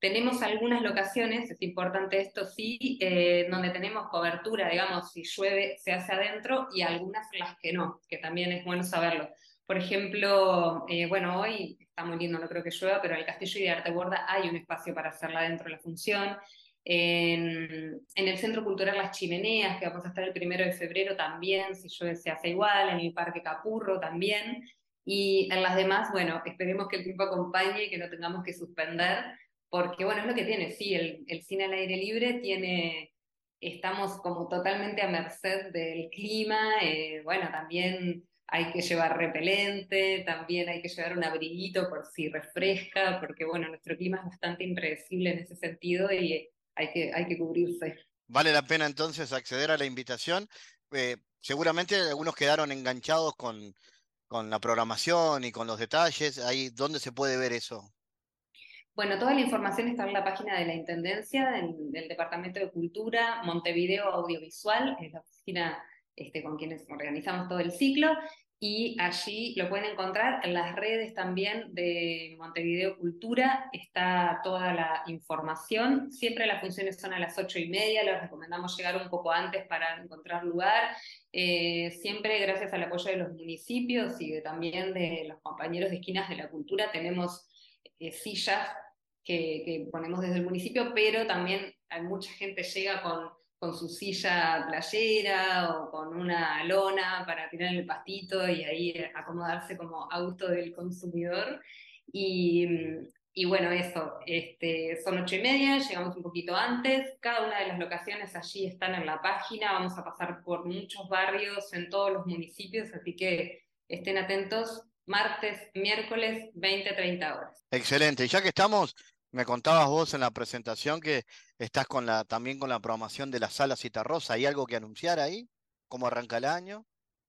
Tenemos algunas locaciones, es importante esto sí, eh, donde tenemos cobertura, digamos, si llueve se hace adentro y algunas las que no, que también es bueno saberlo. Por ejemplo, eh, bueno, hoy está muy lindo, no creo que llueva, pero en el Castillo de Arteborda hay un espacio para hacerla dentro de la función. En, el Centro Cultural Las Chimeneas, que vamos a estar el primero de febrero también, si llueve se hace igual, en el Parque Capurro también. Y en las demás, bueno, esperemos que el tiempo acompañe y que no tengamos que suspender, porque bueno, es lo que tiene, sí, el, el cine al aire libre tiene, estamos como totalmente a merced del clima, eh, bueno, también hay que llevar repelente, también hay que llevar un abriguito por si refresca, porque bueno, nuestro clima es bastante impredecible en ese sentido y hay que, hay que cubrirse. Vale la pena entonces acceder a la invitación. Eh, seguramente algunos quedaron enganchados con, con la programación y con los detalles. Ahí, ¿Dónde se puede ver eso? Bueno, toda la información está en la página de la Intendencia, del, del Departamento de Cultura, Montevideo Audiovisual, es la oficina este, con quienes organizamos todo el ciclo, y allí lo pueden encontrar en las redes también de Montevideo Cultura, está toda la información. Siempre las funciones son a las ocho y media, les recomendamos llegar un poco antes para encontrar lugar. Eh, siempre gracias al apoyo de los municipios y también de los compañeros de esquinas de la cultura, tenemos eh, sillas que, que ponemos desde el municipio, pero también hay mucha gente llega con con su silla playera o con una lona para tirar el pastito y ahí acomodarse como a gusto del consumidor. Y, bueno, eso, este, son ocho y media, llegamos un poquito antes, cada una de las locaciones allí están en la página, vamos a pasar por muchos barrios en todos los municipios, así que estén atentos, martes, miércoles, 20-30 horas. Excelente, ya que estamos, me contabas vos en la presentación que estás con la, también con la programación de la sala Citarrosa. ¿Hay algo que anunciar ahí? ¿Cómo arranca el año?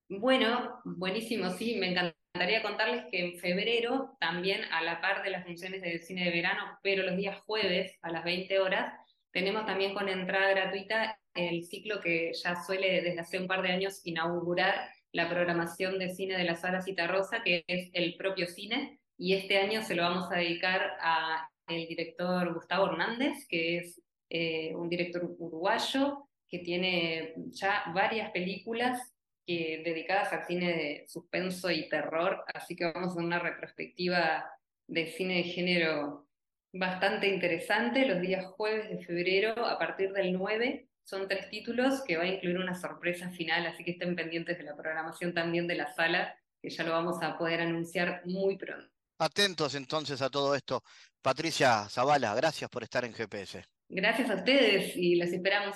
Bueno, buenísimo, sí. Me encantaría contarles que en febrero, también a la par de las funciones de cine de verano, pero los días jueves a las 20 horas, tenemos también con entrada gratuita el ciclo que ya suele desde hace un par de años inaugurar la programación de cine de la sala Citarrosa, que es el propio cine, y este año se lo vamos a dedicar a el director Gustavo Hernández, que es eh, un director uruguayo que tiene ya varias películas que, dedicadas al cine de suspenso y terror, así que vamos a una retrospectiva de cine de género bastante interesante los días jueves de febrero a partir del 9. Son tres títulos que va a incluir una sorpresa final, así que estén pendientes de la programación también de la sala, que ya lo vamos a poder anunciar muy pronto. Atentos entonces a todo esto. Patricia Zavala, gracias por estar en GPS. Gracias a ustedes y los esperamos.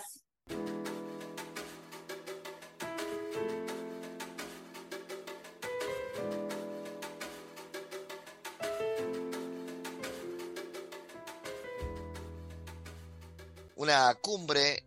Una cumbre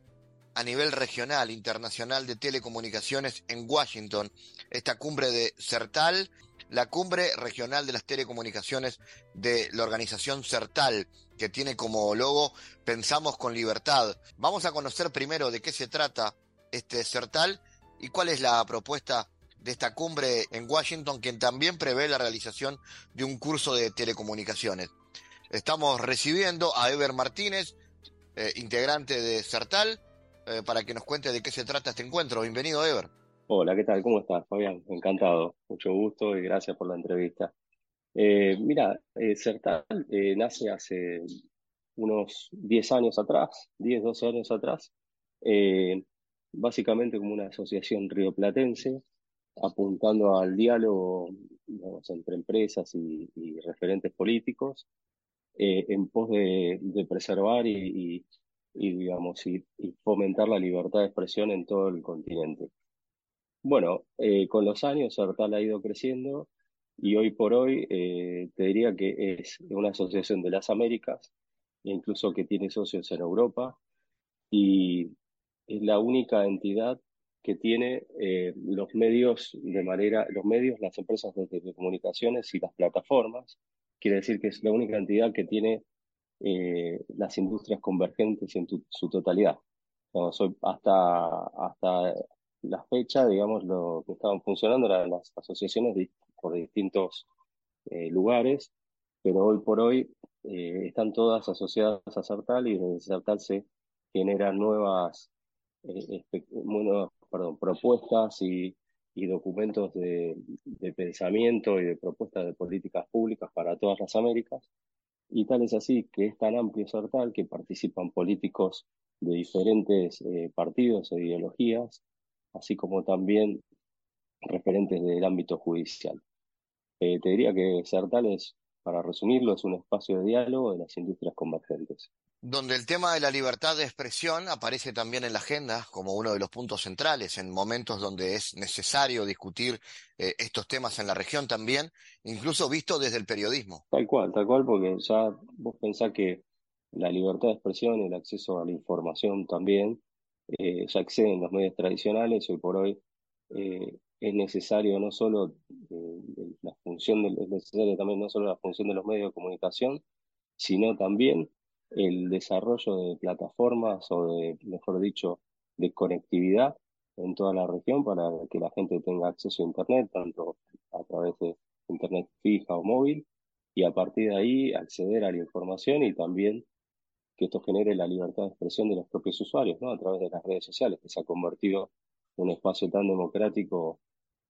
a nivel regional, internacional de telecomunicaciones en Washington. Esta cumbre de CERTAL la cumbre regional de las telecomunicaciones de la organización CERTAL, que tiene como logo Pensamos con libertad. Vamos a conocer primero de qué se trata este CERTAL y cuál es la propuesta de esta cumbre en Washington, que también prevé la realización de un curso de telecomunicaciones. Estamos recibiendo a Ever Martínez, eh, integrante de CERTAL, eh, para que nos cuente de qué se trata este encuentro. Bienvenido, Ever. Hola, ¿qué tal? ¿Cómo estás, Fabián? Encantado, mucho gusto y gracias por la entrevista. Eh, mira, eh, Certal eh, nace hace unos 10 años atrás, 10, 12 años atrás, básicamente como una asociación rioplatense, apuntando al diálogo entre empresas y, referentes políticos, en pos de, preservar y, digamos, y fomentar la libertad de expresión en todo el continente. Bueno, eh, con los años Sertal ha ido creciendo y hoy por hoy eh, te diría que es una asociación de las Américas, incluso que tiene socios en Europa, y es la única entidad que tiene eh, los medios de manera, los medios, las empresas de telecomunicaciones y las plataformas. Quiere decir que es la única entidad que tiene eh, las industrias convergentes en su totalidad. hasta, hasta la fecha, digamos, lo que estaban funcionando eran las asociaciones por distintos eh, lugares, pero hoy por hoy están todas asociadas a Sartal y desde Sartal se generan nuevas, nuevas perdón, propuestas y, y documentos de, de, pensamiento y de propuestas de políticas públicas para todas las Américas. Y tal es así que es tan amplio tal que participan políticos de diferentes eh, partidos e ideologías, así como también referentes del ámbito judicial. Eh, te diría que Sartal es, para resumirlo, es un espacio de diálogo de las industrias convergentes donde el tema de la libertad de expresión aparece también en la agenda como uno de los puntos centrales en momentos donde es necesario discutir eh, estos temas en la región también, incluso visto desde el periodismo. Tal cual, tal cual, porque ya vos pensás que la libertad de expresión y el acceso a la información también eh, ya exceden los medios tradicionales, hoy por hoy eh, es necesario no solo la función, de, es necesario también no solo la función de los medios de comunicación, sino también el desarrollo de plataformas o de, mejor dicho, de conectividad en toda la región para que la gente tenga acceso a Internet, tanto a través de Internet fija o móvil, y a partir de ahí acceder a la información y también que esto genere la libertad de expresión de los propios usuarios, ¿no? A través de las redes sociales, que se ha convertido en un espacio tan democrático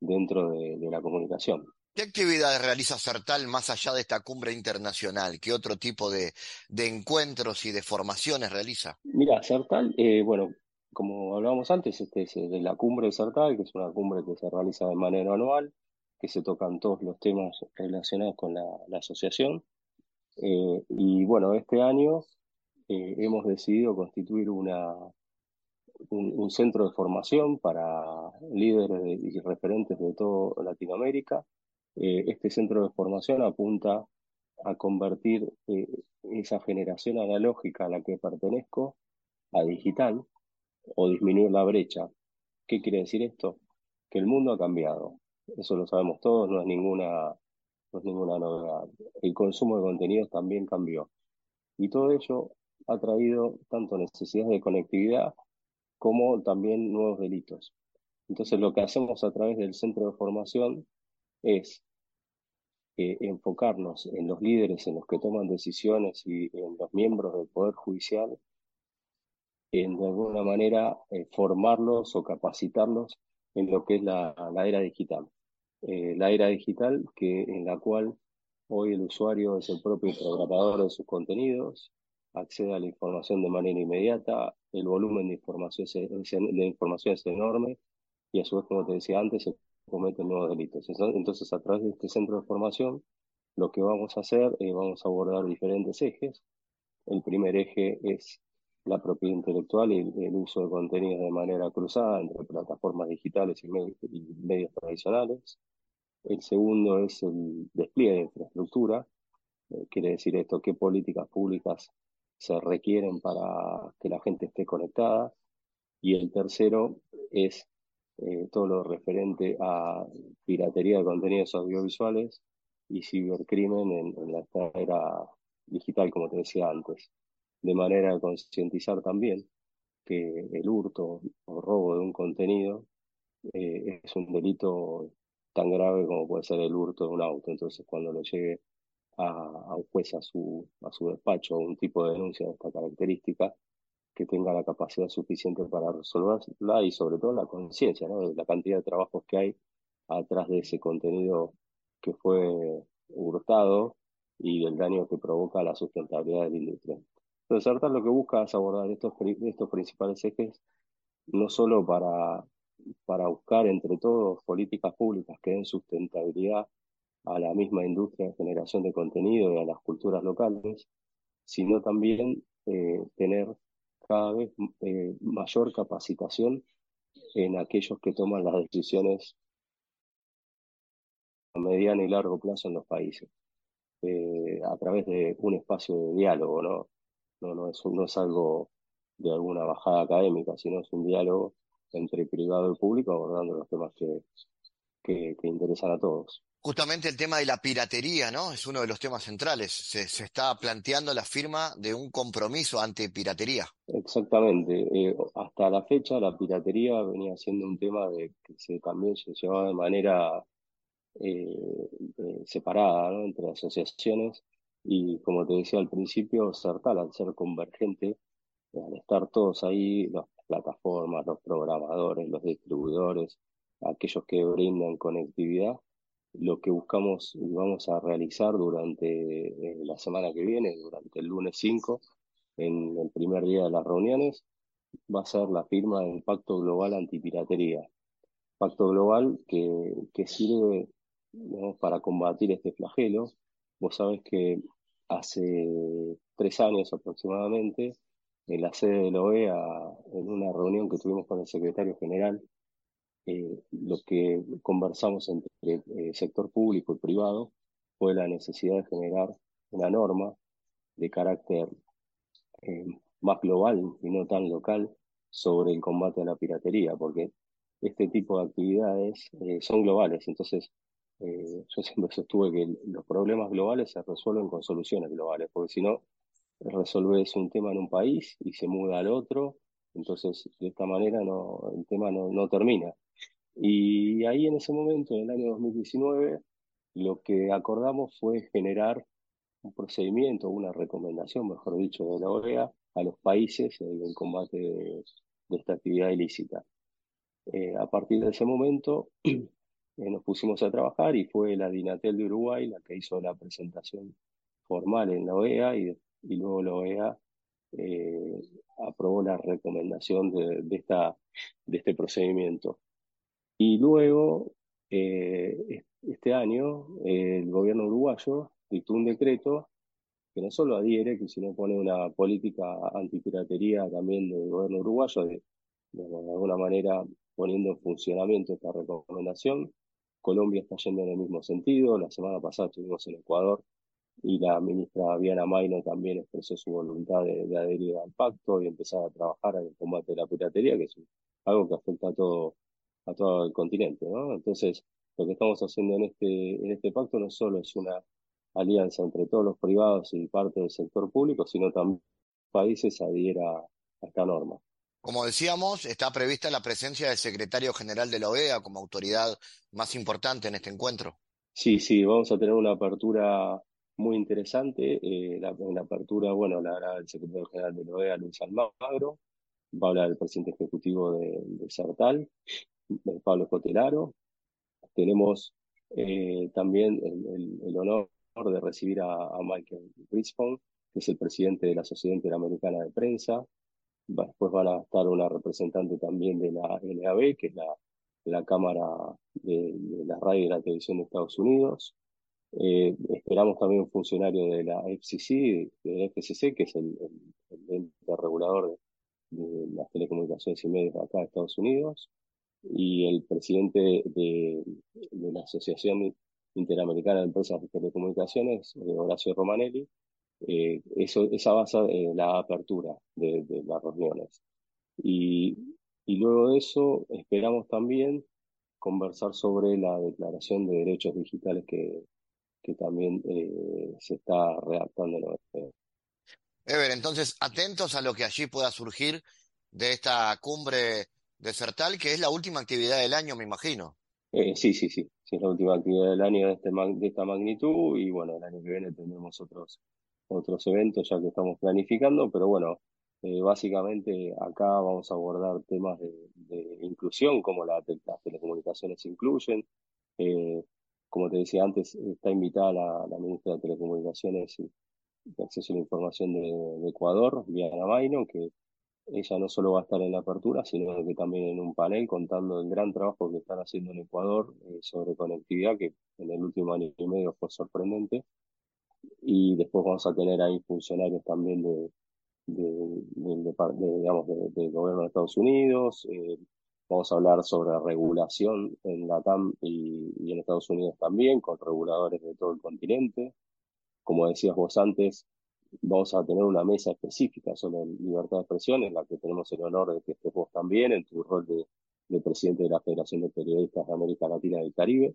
dentro de la comunicación. ¿Qué actividades realiza CERTAL más allá de esta cumbre internacional? ¿Qué otro tipo de, encuentros y de formaciones realiza? Mira, CERTAL, eh, bueno, como hablábamos antes, este es de la cumbre de CERTAL, que es una cumbre que se realiza de manera anual, que se tocan todos los temas relacionados con la, asociación. Eh, y bueno, este año eh, hemos decidido constituir una, un, centro de formación para líderes y referentes de toda Latinoamérica eh, este centro de formación apunta a convertir eh, esa generación analógica a la que pertenezco a digital o disminuir la brecha. ¿Qué quiere decir esto? Que el mundo ha cambiado. Eso lo sabemos todos, no es ninguna, no es ninguna novedad. El consumo de contenidos también cambió. Y todo ello ha traído tanto necesidades de conectividad como también nuevos delitos. Entonces lo que hacemos a través del centro de formación es eh, enfocarnos en los líderes, en los que toman decisiones y en los miembros del Poder Judicial, en de alguna manera eh, formarlos o capacitarlos en lo que es la, era digital. Eh, la era digital que, en la cual hoy el usuario es el propio programador de sus contenidos, accede a la información de manera inmediata, el volumen de información de información es enorme y a su vez, como te decía antes, cometen nuevos delitos. Entonces, a través de este centro de formación, lo que vamos a hacer, es vamos a abordar diferentes ejes. El primer eje es la propiedad intelectual y el, uso de contenidos de manera cruzada entre plataformas digitales y, medios tradicionales. El segundo es el despliegue de infraestructura. Eh, quiere decir esto, qué políticas públicas se requieren para que la gente esté conectada. Y el tercero es eh, todo lo referente a piratería de contenidos audiovisuales y cibercrimen en, la era digital, como te decía antes, de manera de concientizar también que el hurto o robo de un contenido eh, es un delito tan grave como puede ser el hurto de un auto. Entonces, cuando le llegue a, un juez a su, a su despacho un tipo de denuncia de esta característica, que tenga la capacidad suficiente para resolverla y sobre todo la conciencia de la cantidad de trabajos que hay atrás de ese contenido que fue hurtado y del daño que provoca la sustentabilidad de la industria. Entonces, ahorita lo que busca es abordar estos, estos principales ejes, no solo para, para buscar entre todos políticas públicas que den sustentabilidad a la misma industria de generación de contenido y a las culturas locales, sino también eh, tener cada vez eh, mayor capacitación en aquellos que toman las decisiones a mediano y largo plazo en los países, eh, a través de un espacio de diálogo, ¿no? No, no, es, no es algo de alguna bajada académica, sino es un diálogo entre privado y público abordando los temas que, que, interesan a todos. Justamente el tema de la piratería, ¿no? Es uno de los temas centrales. Se, se está planteando la firma de un compromiso anti-piratería. Exactamente. Eh, hasta la fecha la piratería venía siendo un tema de que se también se llevaba de manera eh, eh, separada entre asociaciones y como te decía al principio, Certal al ser convergente, al estar todos ahí, las plataformas, los programadores, los distribuidores, aquellos que brindan conectividad, lo que buscamos y vamos a realizar durante eh, la semana que viene, durante el lunes 5, en el primer día de las reuniones, va a ser la firma del Pacto Global Antipiratería. Pacto global que, que sirve para combatir este flagelo. Vos sabés que hace tres años aproximadamente, en la sede de la OEA, en una reunión que tuvimos con el secretario general, eh, lo que conversamos entre eh, sector público y privado fue la necesidad de generar una norma de carácter eh, más global y no tan local sobre el combate a la piratería, porque este tipo de actividades son globales, entonces yo siempre sostuve que los problemas globales se resuelven con soluciones globales, porque si no, resolves un tema en un país y se muda al otro, entonces de esta manera no, el tema no termina. Y ahí en ese momento, en el año 2019, lo que acordamos fue generar un procedimiento, una recomendación, mejor dicho, de la OEA a los países en el combate de, esta actividad ilícita. Eh, a partir de ese momento [CLEARS THROAT] eh, nos pusimos a trabajar y fue la Dinatel de Uruguay la que hizo la presentación formal en la OEA y, y luego la OEA eh, aprobó la recomendación de, de, esta, de este procedimiento. Y luego, eh, este año, el gobierno uruguayo dictó un decreto que no solo adhiere, sino pone una política antipiratería también del gobierno uruguayo, de, de, alguna manera poniendo en funcionamiento esta recomendación. Colombia está yendo en el mismo sentido. La semana pasada estuvimos en Ecuador y la ministra Viana Maino también expresó su voluntad de, adherir al pacto y empezar a trabajar en el combate de la piratería, que es algo que afecta a todo a todo el continente, ¿no? Entonces, lo que estamos haciendo en este, en este pacto no solo es una alianza entre todos los privados y parte del sector público, sino también países adhiera a esta norma. Como decíamos, está prevista la presencia del secretario general de la OEA como autoridad más importante en este encuentro. Sí, sí, vamos a tener una apertura muy interesante. Eh, la, en la apertura, bueno, la hará el secretario general de la OEA, Luis Almagro, va a hablar el presidente ejecutivo de, de CERTAL, Pablo Cotelaro. Tenemos eh, también el, honor de recibir a, Michael Rispon, que es el presidente de la Sociedad Interamericana de Prensa. Después van a estar una representante también de la NAB, que es la, Cámara de, la Radio y la Televisión de Estados Unidos. Eh, esperamos también un funcionario de la FCC, de FCC, que es el, ente regulador de, de, las telecomunicaciones y medios acá de Estados Unidos y el presidente de, la Asociación Interamericana de Empresas de Telecomunicaciones, eh, Horacio Romanelli, eh, eso, esa base eh, la apertura de, las reuniones. Y, y, luego de eso esperamos también conversar sobre la Declaración de Derechos Digitales que, que también se está redactando en Ever, entonces atentos a lo que allí pueda surgir de esta cumbre de Certal, que es la última actividad del año, me imagino. Eh, sí, sí, sí, es la última actividad del año de, este, de esta magnitud y bueno, el año que viene tendremos otros, otros eventos ya que estamos planificando, pero bueno, eh, básicamente acá vamos a abordar temas de, inclusión, como la, las telecomunicaciones incluyen. Eh, como te decía antes, está invitada la, la ministra de Telecomunicaciones y de Acceso a la Información de, de Ecuador, Diana Maino, que ella no solo va a estar en la apertura, sino que también en un panel contando el gran trabajo que están haciendo en Ecuador eh, sobre conectividad, que en el último año y medio fue sorprendente. Y después vamos a tener ahí funcionarios también de, digamos, del gobierno de Estados Unidos. Eh, vamos a hablar sobre regulación en la TAM y, y en Estados Unidos también, con reguladores de todo el continente. Como decías vos antes, vamos a tener una mesa específica sobre libertad de expresión, en la que tenemos el honor de que estés vos también en tu rol de, del presidente de la Federación de Periodistas de América Latina y Caribe.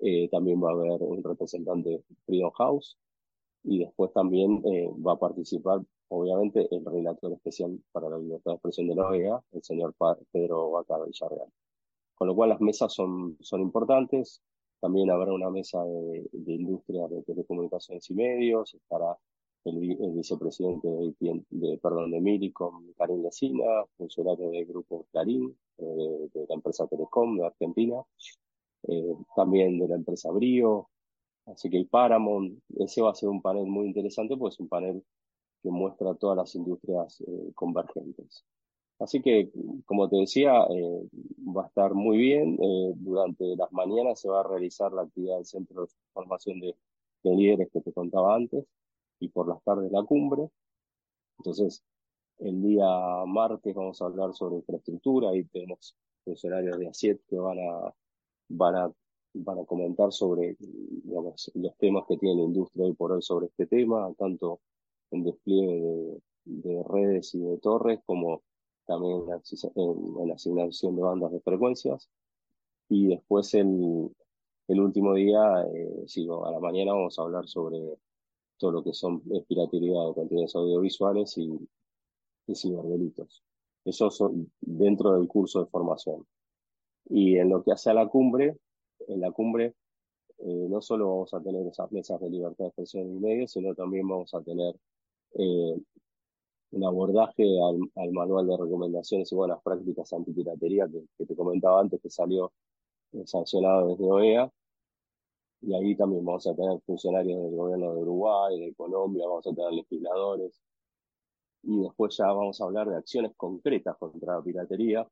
Eh, también va a haber un representante de Freedom House y después también eh, va a participar, obviamente, el relator especial para la libertad de expresión de la OEA, el señor Pedro Vaca Villarreal. Con lo cual las mesas son, son importantes. También habrá una mesa de, industria de telecomunicaciones y medios, estará el, vicepresidente de, de, perdón, de Miri con Karim Lecina, funcionario del grupo Clarín, eh, de la empresa Telecom de Argentina, eh, también de la empresa Brio, así que el Paramount, ese va a ser un panel muy interesante, pues es un panel que muestra todas las industrias eh, convergentes. Así que, como te decía, va a estar muy bien. durante las mañanas se va a realizar la actividad del Centro de Formación de, de Líderes que te contaba antes y por las tardes la cumbre. Entonces, el día martes vamos a hablar sobre infraestructura y tenemos funcionarios de ASIET que van a, van a, van a comentar sobre digamos, los temas que tiene la industria hoy por hoy sobre este tema, tanto en despliegue de, redes y de torres como también en, asignación de bandas de frecuencias. Y después el, el último día, eh, a la mañana vamos a hablar sobre todo lo que son piratería de contenidos audiovisuales y, y ciberdelitos. Eso son dentro del curso de formación. Y en lo que hace a la cumbre, en la cumbre eh, no solo vamos a tener esas mesas de libertad de expresión y medios, sino también vamos a tener eh, un abordaje al, manual de recomendaciones y buenas prácticas antipiratería que, que te comentaba antes, que salió eh, sancionado desde OEA. Y ahí también vamos a tener funcionarios del gobierno de Uruguay, de Colombia, vamos a tener legisladores, y después ya vamos a hablar de acciones concretas contra la piratería,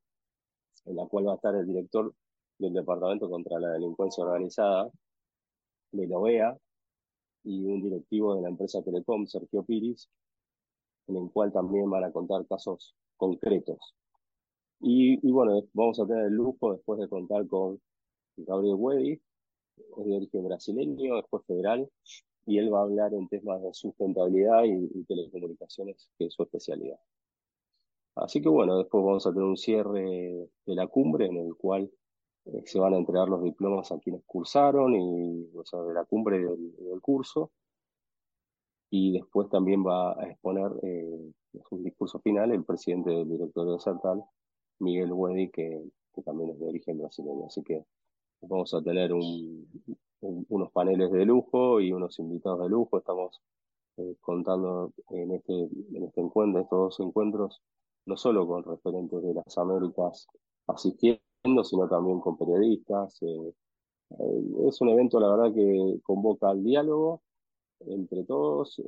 en la cual va a estar el director del Departamento contra la Delincuencia Organizada de la OEA y un directivo de la empresa Telecom, Sergio Piris, en el cual también van a contar casos concretos. Y, bueno, vamos a tener el lujo después de contar con Gabriel Wedi, es de origen brasileño, después federal, y él va a hablar en temas de sustentabilidad y, telecomunicaciones, que es su especialidad. Así que bueno, después vamos a tener un cierre de la cumbre en el cual eh, se van a entregar los diplomas a quienes cursaron y o sea, de la cumbre del, curso. Y después también va a exponer eh, un discurso final el presidente del directorio de Sartal, Miguel Wedi, que, que también es de origen brasileño. Así que vamos a tener un, unos paneles de lujo y unos invitados de lujo. Estamos eh, contando en este, en este encuentro, estos dos encuentros, no solo con referentes de las Américas asistiendo, sino también con periodistas. Eh, eh, es un evento, la verdad, que convoca al diálogo entre todos,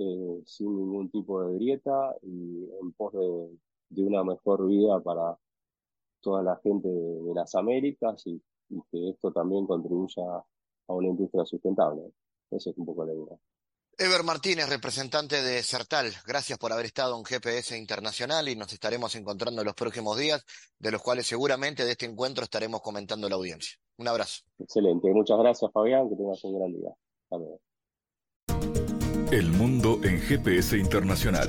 sin ningún tipo de grieta y en pos de, de, una mejor vida para toda la gente de, las Américas y, y que esto también contribuya a una industria sustentable. Eso es un poco la idea. Ever Martínez, representante de Certal, gracias por haber estado en GPS Internacional y nos estaremos encontrando en los próximos días, de los cuales seguramente de este encuentro estaremos comentando la audiencia. Un abrazo. Excelente, muchas gracias Fabián, que tengas un gran día. El mundo en GPS Internacional.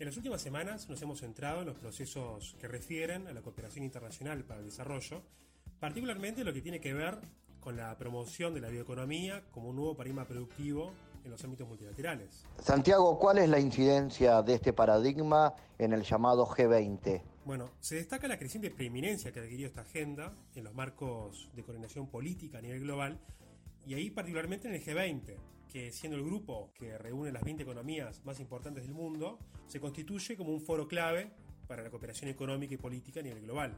En las últimas semanas nos hemos centrado en los procesos que refieren a la cooperación internacional para el desarrollo, particularmente lo que tiene que ver con la promoción de la bioeconomía como un nuevo paradigma productivo en los ámbitos multilaterales. Santiago, ¿cuál es la incidencia de este paradigma en el llamado G20? Bueno, se destaca la creciente preeminencia que ha adquirido esta agenda en los marcos de coordinación política a nivel global y ahí particularmente en el G20, que siendo el grupo que reúne las 20 economías más importantes del mundo, se constituye como un foro clave para la cooperación económica y política a nivel global.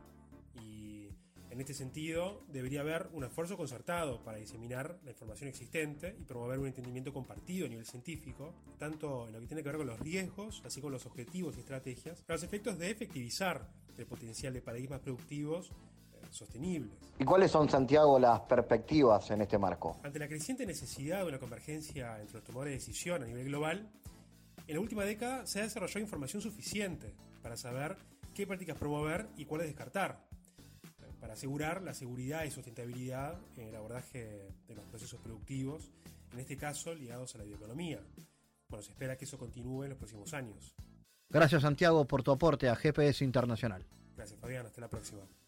Y en este sentido, debería haber un esfuerzo concertado para diseminar la información existente y promover un entendimiento compartido a nivel científico, tanto en lo que tiene que ver con los riesgos, así como los objetivos y estrategias, a los efectos de efectivizar el potencial de paradigmas productivos sostenibles. ¿Y cuáles son, Santiago, las perspectivas en este marco? Ante la creciente necesidad de una convergencia entre los tomadores de decisión a nivel global, en la última década se ha desarrollado información suficiente para saber qué prácticas promover y cuáles descartar, para asegurar la seguridad y sustentabilidad en el abordaje de los procesos productivos, en este caso ligados a la bioeconomía. Bueno, se espera que eso continúe en los próximos años. Gracias Santiago por tu aporte a GPS Internacional. Gracias Fabián, hasta la próxima.